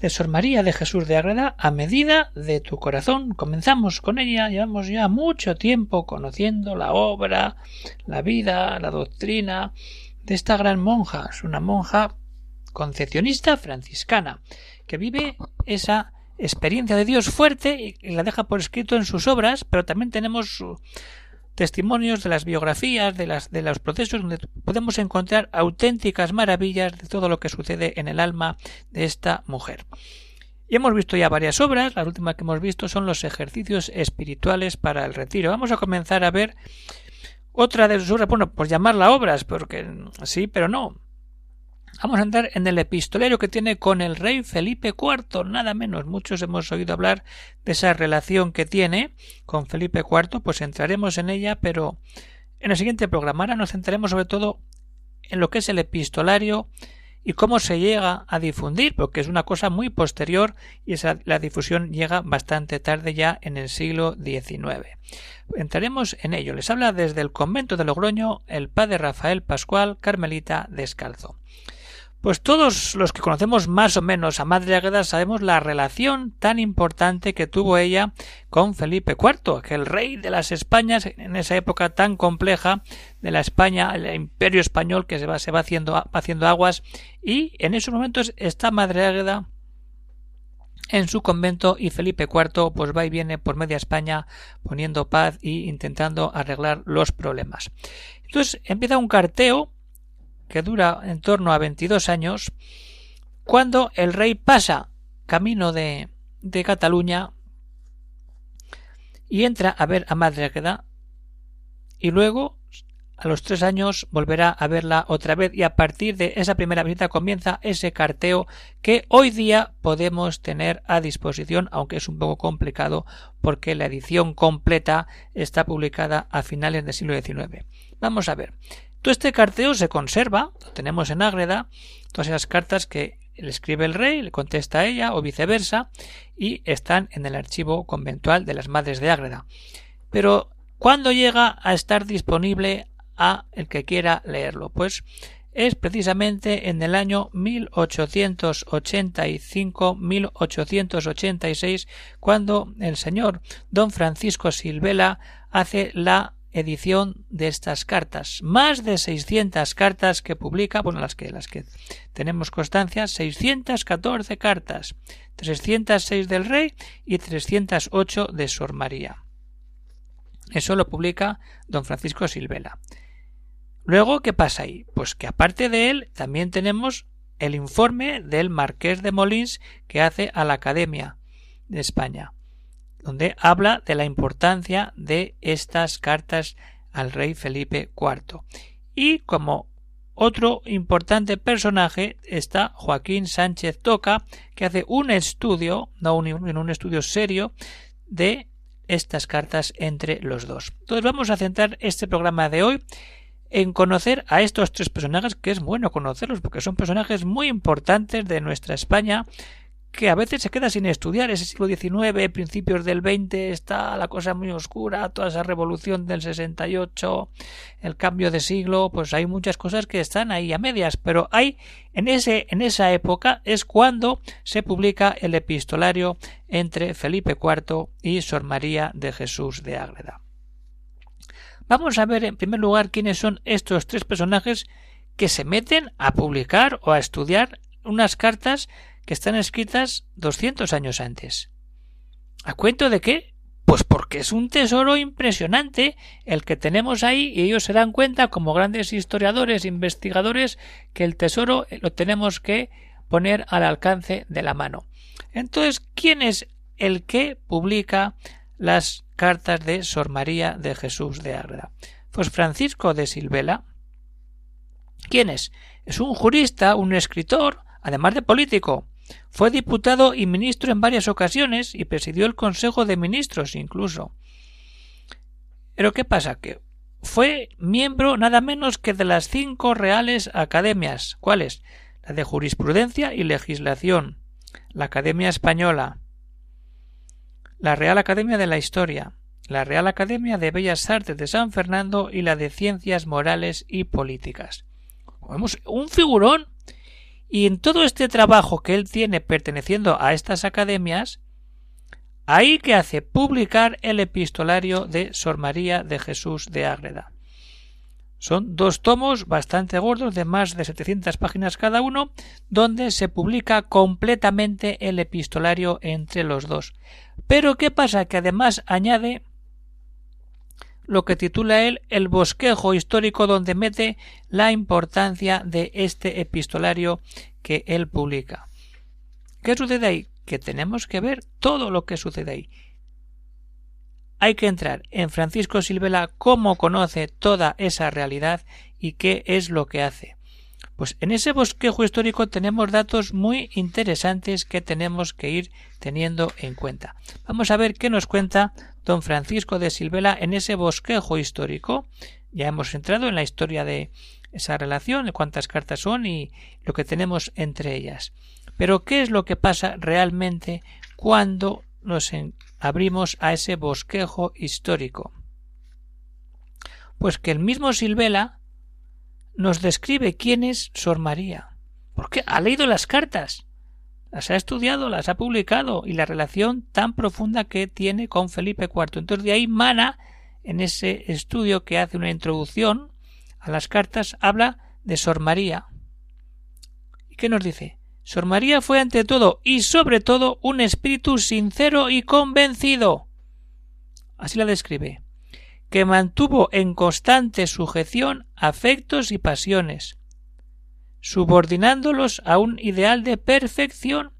De Sor María de Jesús de Agreda a medida de tu corazón. Comenzamos con ella, llevamos ya mucho tiempo conociendo la obra, la vida, la doctrina de esta gran monja. Es una monja concepcionista franciscana que vive esa experiencia de Dios fuerte y la deja por escrito en sus obras, pero también tenemos su, testimonios de las biografías, de, las, de los procesos donde podemos encontrar auténticas maravillas de todo lo que sucede en el alma de esta mujer. Y hemos visto ya varias obras, la última que hemos visto son los ejercicios espirituales para el retiro. Vamos a comenzar a ver otra de sus obras, bueno, pues llamarla obras, porque sí, pero no. Vamos a entrar en el epistolario que tiene con el rey Felipe IV, nada menos. Muchos hemos oído hablar de esa relación que tiene con Felipe IV, pues entraremos en ella, pero en el siguiente programa ahora nos centraremos sobre todo en lo que es el epistolario y cómo se llega a difundir, porque es una cosa muy posterior y la difusión llega bastante tarde ya en el siglo XIX. Entraremos en ello. Les habla desde el convento de Logroño el padre Rafael Pascual Carmelita Descalzo. Pues todos los que conocemos más o menos a Madre Águeda sabemos la relación tan importante que tuvo ella con Felipe IV, que el rey de las Españas en esa época tan compleja de la España, el imperio español que se va, se va haciendo, haciendo aguas, y en esos momentos está Madre Águeda en su convento y Felipe IV pues va y viene por media España poniendo paz y intentando arreglar los problemas. Entonces empieza un carteo que dura en torno a 22 años, cuando el rey pasa camino de, de Cataluña y entra a ver a Madre Águeda y luego a los tres años volverá a verla otra vez y a partir de esa primera visita comienza ese carteo que hoy día podemos tener a disposición, aunque es un poco complicado porque la edición completa está publicada a finales del siglo XIX. Vamos a ver. Todo este carteo se conserva, lo tenemos en Ágreda, todas esas cartas que le escribe el rey, le contesta a ella o viceversa, y están en el archivo conventual de las Madres de Ágreda. Pero, ¿cuándo llega a estar disponible a el que quiera leerlo? Pues es precisamente en el año 1885-1886 cuando el señor don Francisco Silvela hace la edición de estas cartas. Más de 600 cartas que publica, bueno, las que, las que tenemos constancia, 614 cartas, 306 del rey y 308 de Sor María. Eso lo publica don Francisco Silvela. Luego, ¿qué pasa ahí? Pues que aparte de él, también tenemos el informe del Marqués de Molins que hace a la Academia de España donde habla de la importancia de estas cartas al rey Felipe IV. Y como otro importante personaje está Joaquín Sánchez Toca, que hace un estudio, no un, un estudio serio, de estas cartas entre los dos. Entonces vamos a centrar este programa de hoy en conocer a estos tres personajes, que es bueno conocerlos, porque son personajes muy importantes de nuestra España, que a veces se queda sin estudiar. Ese siglo XIX, principios del XX, está la cosa muy oscura, toda esa revolución del 68, el cambio de siglo, pues hay muchas cosas que están ahí a medias, pero hay en ese en esa época es cuando se publica el epistolario entre Felipe IV y Sor María de Jesús de Ágreda. Vamos a ver en primer lugar quiénes son estos tres personajes que se meten a publicar o a estudiar unas cartas que están escritas 200 años antes. ¿A cuento de qué? Pues porque es un tesoro impresionante el que tenemos ahí y ellos se dan cuenta como grandes historiadores, investigadores, que el tesoro lo tenemos que poner al alcance de la mano. Entonces, ¿quién es el que publica las cartas de Sor María de Jesús de Ágreda? Pues Francisco de Silvela. ¿Quién es? Es un jurista, un escritor, además de político Fue diputado y ministro en varias ocasiones y presidió el Consejo de Ministros incluso. Pero ¿qué pasa? Que fue miembro nada menos que de las cinco reales academias. ¿Cuáles? La de Jurisprudencia y Legislación, la Academia Española, la Real Academia de la Historia, la Real Academia de Bellas Artes de San Fernando y la de Ciencias Morales y Políticas. Vemos un figurón. Y en todo este trabajo que él tiene perteneciendo a estas academias, ahí que hace publicar el epistolario de Sor María de Jesús de Ágreda. Son dos tomos bastante gordos de más de 700 páginas cada uno, donde se publica completamente el epistolario entre los dos. Pero ¿qué pasa? Que además añade lo que titula él el bosquejo histórico donde mete la importancia de este epistolario que él publica. ¿Qué sucede ahí? Que tenemos que ver todo lo que sucede ahí. Hay que entrar en Francisco Silvela cómo conoce toda esa realidad y qué es lo que hace. Pues en ese bosquejo histórico tenemos datos muy interesantes que tenemos que ir teniendo en cuenta. Vamos a ver qué nos cuenta don Francisco de Silvela en ese bosquejo histórico. Ya hemos entrado en la historia de esa relación, de cuántas cartas son y lo que tenemos entre ellas. Pero ¿qué es lo que pasa realmente cuando nos abrimos a ese bosquejo histórico? Pues que el mismo Silvela nos describe quién es Sor María. Porque ha leído las cartas, las ha estudiado, las ha publicado y la relación tan profunda que tiene con Felipe IV. Entonces de ahí mana en ese estudio que hace una introducción a las cartas habla de Sor María. ¿Y qué nos dice? Sor María fue ante todo y sobre todo un espíritu sincero y convencido. Así la describe que mantuvo en constante sujeción afectos y pasiones, subordinándolos a un ideal de perfección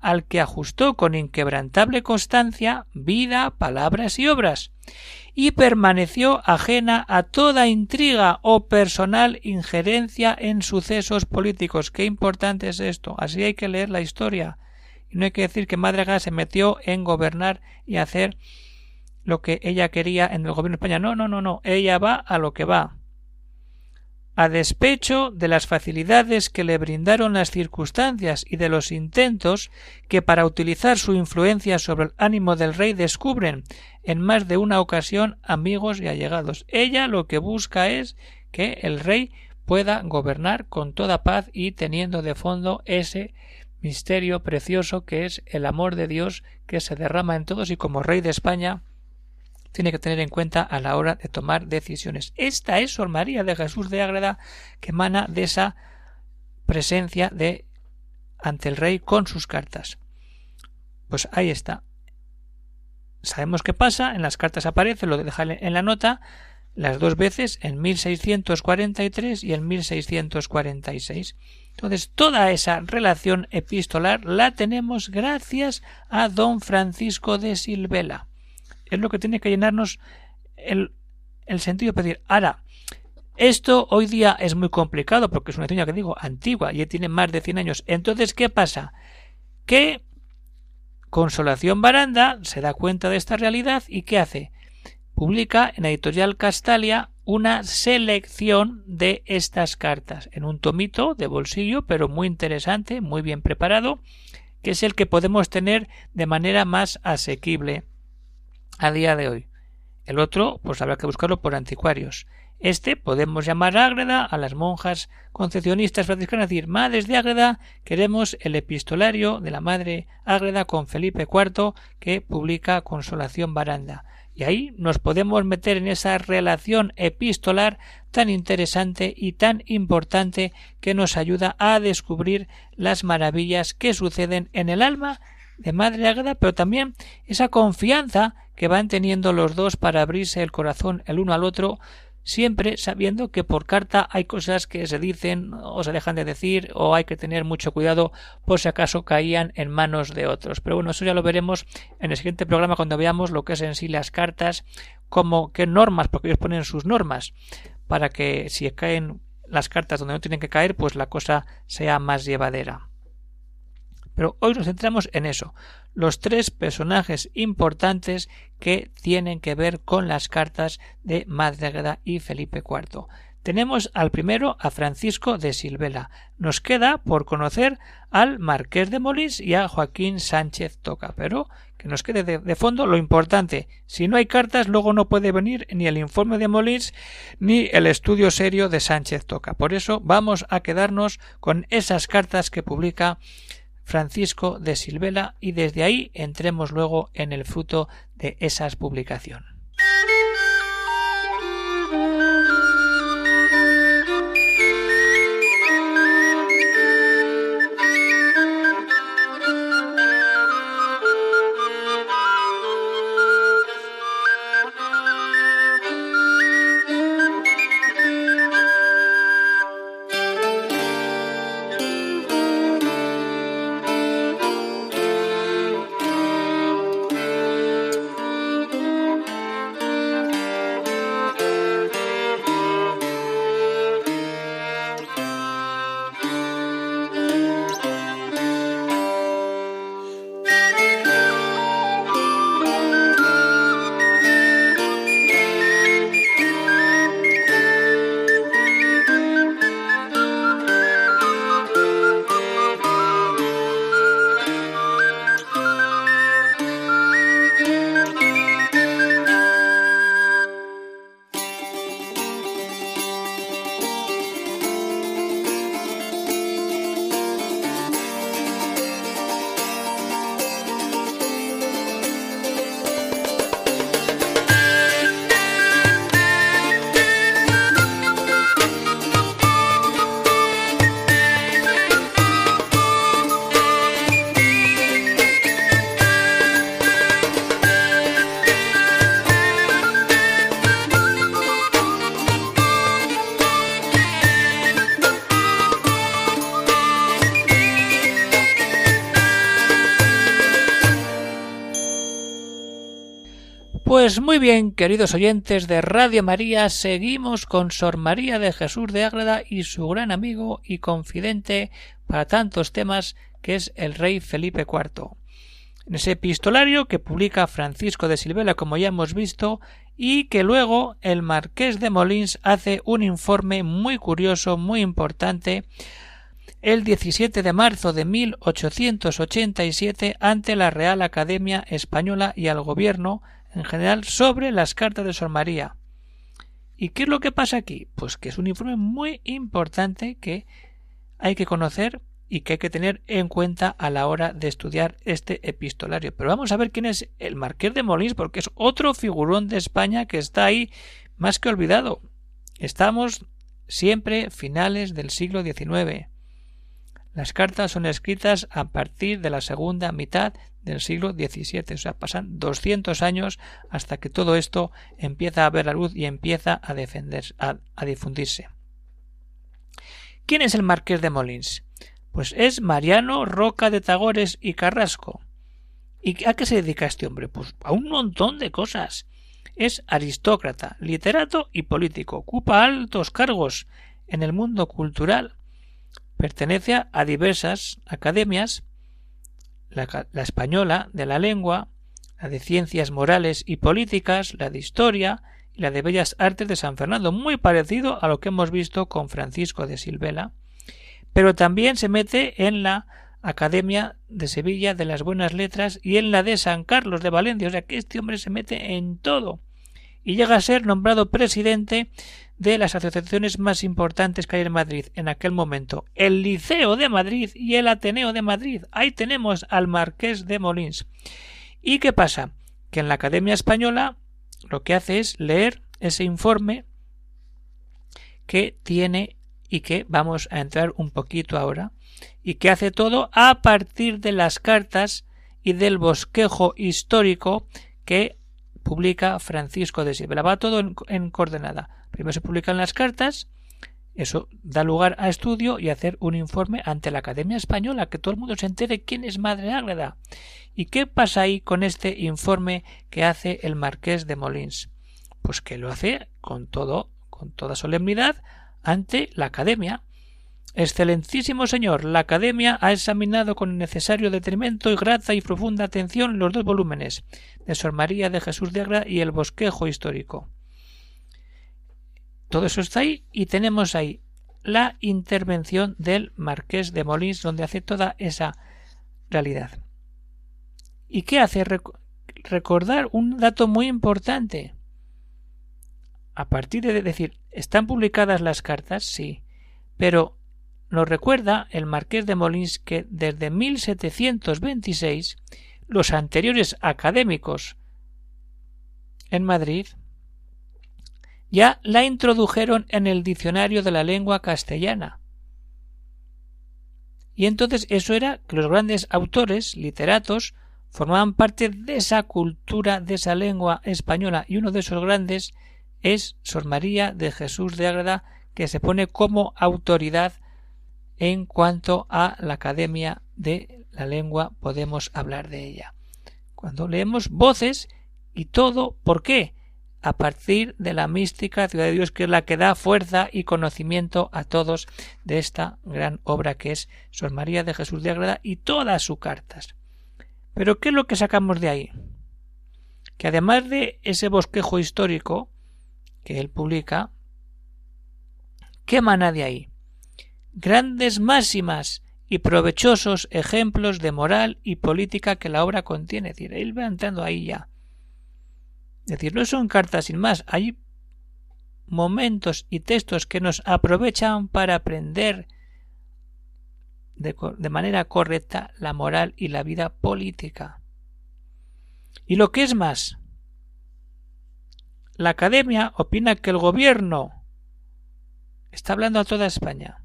al que ajustó con inquebrantable constancia vida, palabras y obras, y permaneció ajena a toda intriga o personal injerencia en sucesos políticos. Qué importante es esto. Así hay que leer la historia. Y no hay que decir que Madre se metió en gobernar y hacer lo que ella quería en el gobierno de España. No, no, no, no. Ella va a lo que va. A despecho de las facilidades que le brindaron las circunstancias y de los intentos que para utilizar su influencia sobre el ánimo del rey descubren en más de una ocasión amigos y allegados. Ella lo que busca es que el rey pueda gobernar con toda paz y teniendo de fondo ese misterio precioso que es el amor de Dios que se derrama en todos y como rey de España tiene que tener en cuenta a la hora de tomar decisiones. Esta es Sor María de Jesús de Ágreda que emana de esa presencia de ante el rey con sus cartas. Pues ahí está. Sabemos qué pasa, en las cartas aparece, lo deja en la nota, las dos veces en 1643 y en 1646. Entonces, toda esa relación epistolar la tenemos gracias a don Francisco de Silvela es lo que tiene que llenarnos el, sentido de pedir. Ahora, esto hoy día es muy complicado porque es una seña que digo antigua y tiene más de 100 años. Entonces, ¿qué pasa? Que Consolación Baranda se da cuenta de esta realidad y ¿qué hace? Publica en Editorial Castalia una selección de estas cartas en un tomito de bolsillo, pero muy interesante, muy bien preparado, que es el que podemos tener de manera más asequible a día de hoy. El otro, pues habrá que buscarlo por anticuarios. Este podemos llamar Ágreda a las monjas concepcionistas franciscanas, decir, Madres de Ágreda, queremos el epistolario de la Madre Ágreda con Felipe IV que publica Consolación Baranda. Y ahí nos podemos meter en esa relación epistolar tan interesante y tan importante que nos ayuda a descubrir las maravillas que suceden en el alma de Madre Ágreda, pero también esa confianza que van teniendo los dos para abrirse el corazón el uno al otro, siempre sabiendo que por carta hay cosas que se dicen o se dejan de decir o hay que tener mucho cuidado por si acaso caían en manos de otros. Pero bueno, eso ya lo veremos en el siguiente programa cuando veamos lo que es en sí las cartas, como qué normas, porque ellos ponen sus normas para que si caen las cartas donde no tienen que caer, pues la cosa sea más llevadera. Pero hoy nos centramos en eso, los tres personajes importantes que tienen que ver con las cartas de Madre y Felipe IV. Tenemos al primero a Francisco de Silvela. Nos queda por conocer al Marqués de Molins y a Joaquín Sánchez Toca. Pero que nos quede de, fondo lo importante. Si no hay cartas, luego no puede venir ni el informe de Molins ni el estudio serio de Sánchez Toca. Por eso vamos a quedarnos con esas cartas que publica Francisco de Silvela y desde ahí entremos luego en el fruto de esas publicaciones. Muy bien, queridos oyentes de Radio María, seguimos con Sor María de Jesús de Ágreda y su gran amigo y confidente para tantos temas que es el rey Felipe IV. En ese epistolario que publica Francisco de Silvela, como ya hemos visto, y que luego el marqués de Molins hace un informe muy curioso, muy importante, el 17 de marzo de 1887 ante la Real Academia Española y al Gobierno en general sobre las cartas de Sor María. ¿Y qué es lo que pasa aquí? Pues que es un informe muy importante que hay que conocer y que hay que tener en cuenta a la hora de estudiar este epistolario. Pero vamos a ver quién es el Marqués de Molins, porque es otro figurón de España que está ahí más que olvidado. Estamos siempre finales del siglo XIX. Las cartas son escritas a partir de la segunda mitad del siglo XVII. O sea, pasan 200 años hasta que todo esto empieza a ver la luz y empieza a, a, difundirse. ¿Quién es el marqués de Molins? Pues es Mariano Roca de Tagores y Carrasco. ¿Y a qué se dedica este hombre? Pues a un montón de cosas. Es aristócrata, literato y político. Ocupa altos cargos en el mundo cultural. Pertenece a diversas academias la, española de la lengua, la de ciencias morales y políticas, la de historia y la de bellas artes de San Fernando, muy parecido a lo que hemos visto con Francisco de Silvela, pero también se mete en la Academia de Sevilla de las Buenas Letras y en la de San Carlos de Valencia, o sea que este hombre se mete en todo y llega a ser nombrado presidente de las asociaciones más importantes que hay en Madrid en aquel momento, el Liceo de Madrid y el Ateneo de Madrid. Ahí tenemos al Marqués de Molins. ¿Y qué pasa? Que en la Academia Española lo que hace es leer ese informe que tiene y que vamos a entrar un poquito ahora y que hace todo a partir de las cartas y del bosquejo histórico que publica Francisco de Silva. Va todo en, coordenada. Primero se publican las cartas, eso da lugar a estudio y hacer un informe ante la Academia Española, que todo el mundo se entere quién es Madre Ágreda. ¿Y qué pasa ahí con este informe que hace el Marqués de Molins? Pues que lo hace con todo, con toda solemnidad ante la Academia. Excelentísimo señor, la Academia ha examinado con necesario detenimiento y grata y profunda atención los dos volúmenes de Sor María de Jesús de Agra y el bosquejo histórico. Todo eso está ahí y tenemos ahí la intervención del marqués de Molins donde hace toda esa realidad. ¿Y qué hace? recordar un dato muy importante. A partir de decir, ¿están publicadas las cartas? Sí. Pero nos recuerda el marqués de Molins que desde 1726 los anteriores académicos en Madrid ya la introdujeron en el diccionario de la lengua castellana. Y entonces eso era que los grandes autores, literatos, formaban parte de esa cultura, de esa lengua española, y uno de esos grandes es Sor María de Jesús de Ágreda, que se pone como autoridad en cuanto a la Academia de la Lengua podemos hablar de ella. Cuando leemos voces y todo, ¿por qué? A partir de la mística ciudad de Dios, que es la que da fuerza y conocimiento a todos de esta gran obra que es Sor María de Jesús de Ágreda y todas sus cartas. Pero ¿qué es lo que sacamos de ahí? Que además de ese bosquejo histórico que él publica, ¿qué emana de ahí? Grandes máximas y provechosos ejemplos de moral y política que la obra contiene. Es decir, él va entrando ahí ya. Es decir, no son cartas sin más, hay momentos y textos que nos aprovechan para aprender de, de, manera correcta la moral y la vida política. Y lo que es más, la Academia opina que el gobierno está hablando a toda España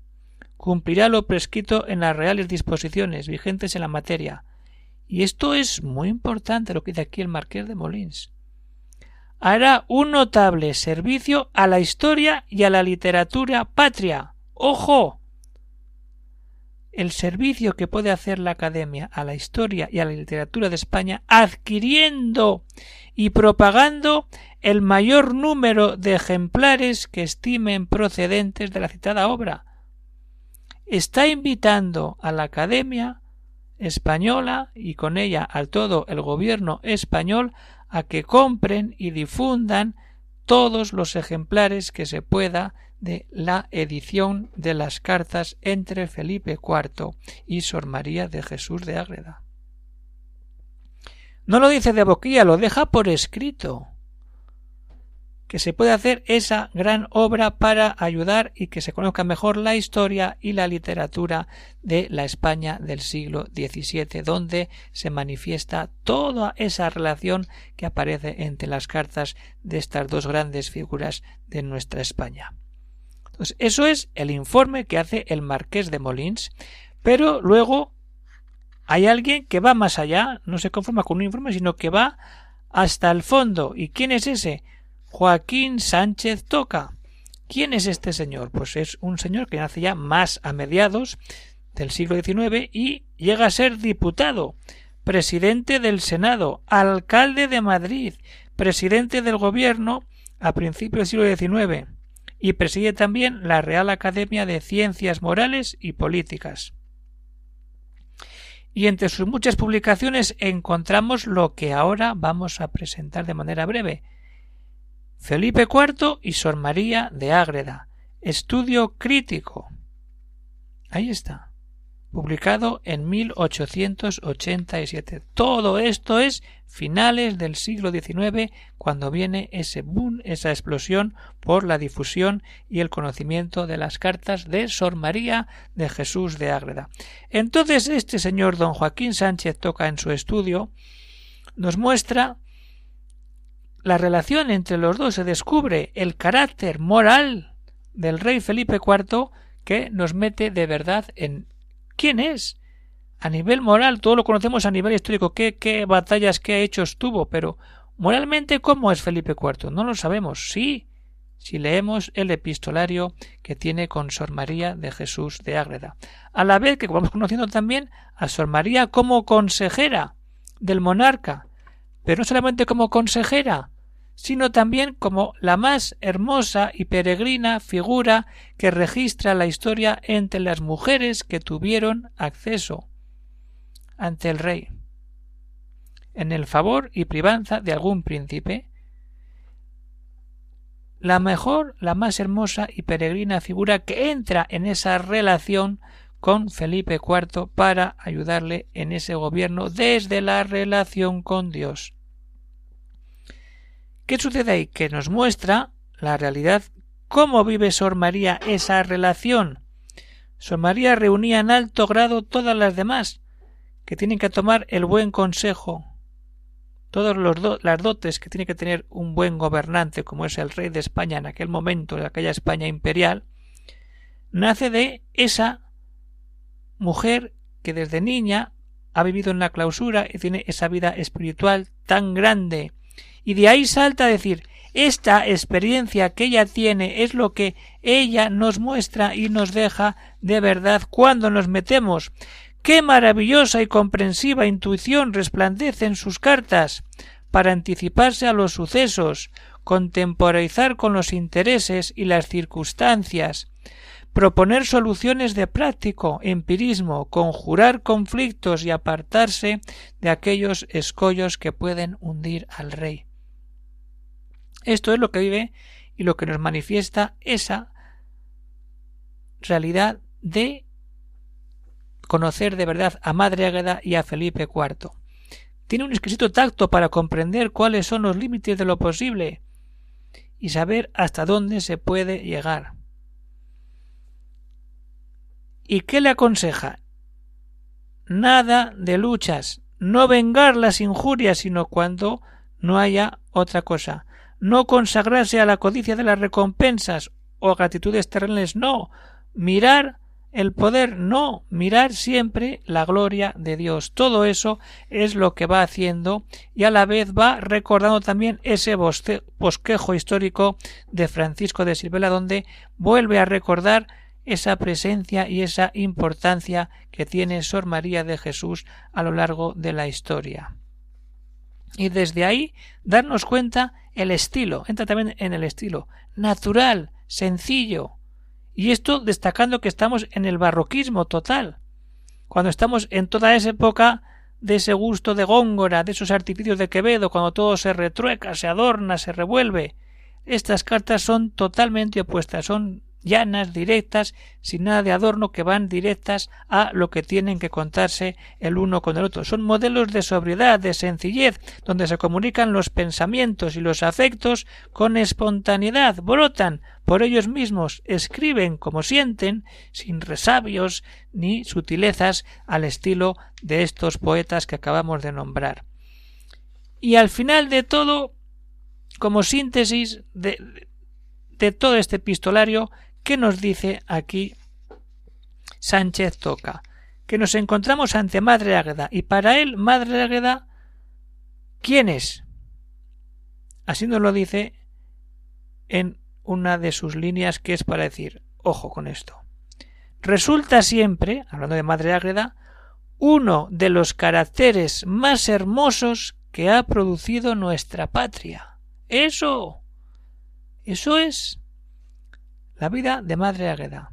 cumplirá lo prescrito en las reales disposiciones vigentes en la materia. Y esto es muy importante lo que dice aquí el marqués de Molins. Hará un notable servicio a la historia y a la literatura patria. ¡Ojo! El servicio que puede hacer la Academia a la historia y a la literatura de España adquiriendo y propagando el mayor número de ejemplares que estimen procedentes de la citada obra, está invitando a la Academia Española y con ella a todo el gobierno español a que compren y difundan todos los ejemplares que se pueda de la edición de las cartas entre Felipe IV y Sor María de Jesús de Ágreda. No lo dice de boquilla, lo deja por escrito que se puede hacer esa gran obra para ayudar y que se conozca mejor la historia y la literatura de la España del siglo XVII, donde se manifiesta toda esa relación que aparece entre las cartas de estas dos grandes figuras de nuestra España. Entonces, eso es el informe que hace el marqués de Molins, pero luego hay alguien que va más allá, no se conforma con un informe, sino que va hasta el fondo. ¿Y quién es ese? Joaquín Sánchez Toca. ¿Quién es este señor? Pues es un señor que nace ya más a mediados del siglo XIX y llega a ser diputado, presidente del Senado, alcalde de Madrid, presidente del gobierno a principios del siglo XIX y preside también la Real Academia de Ciencias Morales y Políticas. Y entre sus muchas publicaciones encontramos lo que ahora vamos a presentar de manera breve, Felipe IV y Sor María de Ágreda. Estudio crítico. Ahí está. Publicado en 1887. Todo esto es finales del siglo XIX, cuando viene ese boom, esa explosión por la difusión y el conocimiento de las cartas de Sor María de Jesús de Ágreda. Entonces, este señor don Joaquín Sánchez toca en su estudio, nos muestra la relación entre los dos se descubre el carácter moral del rey Felipe IV que nos mete de verdad en quién es. A nivel moral, todo lo conocemos a nivel histórico, qué, qué batallas, qué hechos tuvo, pero moralmente, ¿cómo es Felipe IV? No lo sabemos. Sí, si leemos el epistolario que tiene con Sor María de Jesús de Ágreda. A la vez que vamos conociendo también a Sor María como consejera del monarca, pero no solamente como consejera, sino también como la más hermosa y peregrina figura que registra la historia entre las mujeres que tuvieron acceso ante el rey en el favor y privanza de algún príncipe la mejor, la más hermosa y peregrina figura que entra en esa relación con Felipe IV para ayudarle en ese gobierno desde la relación con Dios. ¿Qué sucede ahí? Que nos muestra la realidad cómo vive Sor María esa relación. Sor María reunía en alto grado todas las demás, que tienen que tomar el buen consejo, todas las dotes que tiene que tener un buen gobernante como es el rey de España en aquel momento, de aquella España imperial, nace de esa mujer que desde niña ha vivido en la clausura y tiene esa vida espiritual tan grande. Y de ahí salta a decir esta experiencia que ella tiene es lo que ella nos muestra y nos deja de verdad cuando nos metemos. Qué maravillosa y comprensiva intuición resplandece en sus cartas para anticiparse a los sucesos, contemporizar con los intereses y las circunstancias, proponer soluciones de práctico empirismo, conjurar conflictos y apartarse de aquellos escollos que pueden hundir al rey. Esto es lo que vive y lo que nos manifiesta esa realidad de conocer de verdad a Madre Águeda y a Felipe IV. Tiene un exquisito tacto para comprender cuáles son los límites de lo posible y saber hasta dónde se puede llegar. ¿Y qué le aconseja? Nada de luchas, no vengar las injurias, sino cuando no haya otra cosa. No consagrarse a la codicia de las recompensas o gratitudes terrenales, no. Mirar el poder no mirar siempre la gloria de Dios. Todo eso es lo que va haciendo y a la vez va recordando también ese bosquejo histórico de Francisco de Silvela donde vuelve a recordar esa presencia y esa importancia que tiene Sor María de Jesús a lo largo de la historia. Y desde ahí darnos cuenta el estilo, entra también en el estilo, natural, sencillo, y esto destacando que estamos en el barroquismo total, cuando estamos en toda esa época de ese gusto de Góngora, de esos artificios de Quevedo, cuando todo se retrueca, se adorna, se revuelve. Estas cartas son totalmente opuestas, son llanas, directas, sin nada de adorno, que van directas a lo que tienen que contarse el uno con el otro. Son modelos de sobriedad, de sencillez, donde se comunican los pensamientos y los afectos con espontaneidad, brotan por ellos mismos, escriben como sienten, sin resabios ni sutilezas al estilo de estos poetas que acabamos de nombrar. Y al final de todo, como síntesis de, de todo este epistolario, ¿Qué nos dice aquí Sánchez Toca? Que nos encontramos ante Madre Águeda y para él Madre Águeda ¿quién es? Así nos lo dice en una de sus líneas que es para decir ojo con esto. Resulta siempre, hablando de Madre Águeda, uno de los caracteres más hermosos que ha producido nuestra patria. Eso. Eso es la vida de Madre Águeda,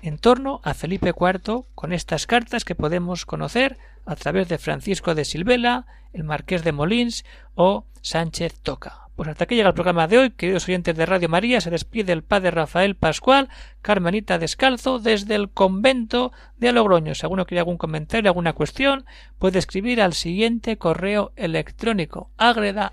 en torno a Felipe IV con estas cartas que podemos conocer a través de Francisco de Silvela, el Marqués de Molins o Sánchez Toca. Pues hasta aquí llega el programa de hoy, queridos oyentes de Radio María, se despide el padre Rafael Pascual, Carmenita Descalzo, desde el convento de Logroño. Si alguno quiere algún comentario, alguna cuestión, puede escribir al siguiente correo electrónico agreda.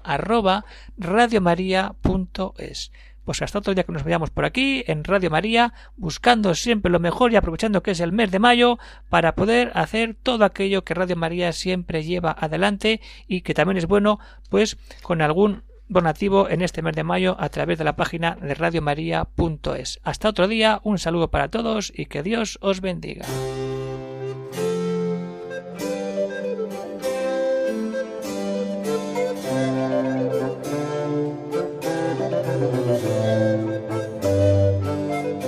Pues hasta otro día que nos veamos por aquí en Radio María, buscando siempre lo mejor y aprovechando que es el mes de mayo para poder hacer todo aquello que Radio María siempre lleva adelante y que también es bueno, pues con algún donativo en este mes de mayo a través de la página de radiomaria.es. Hasta otro día, un saludo para todos y que Dios os bendiga.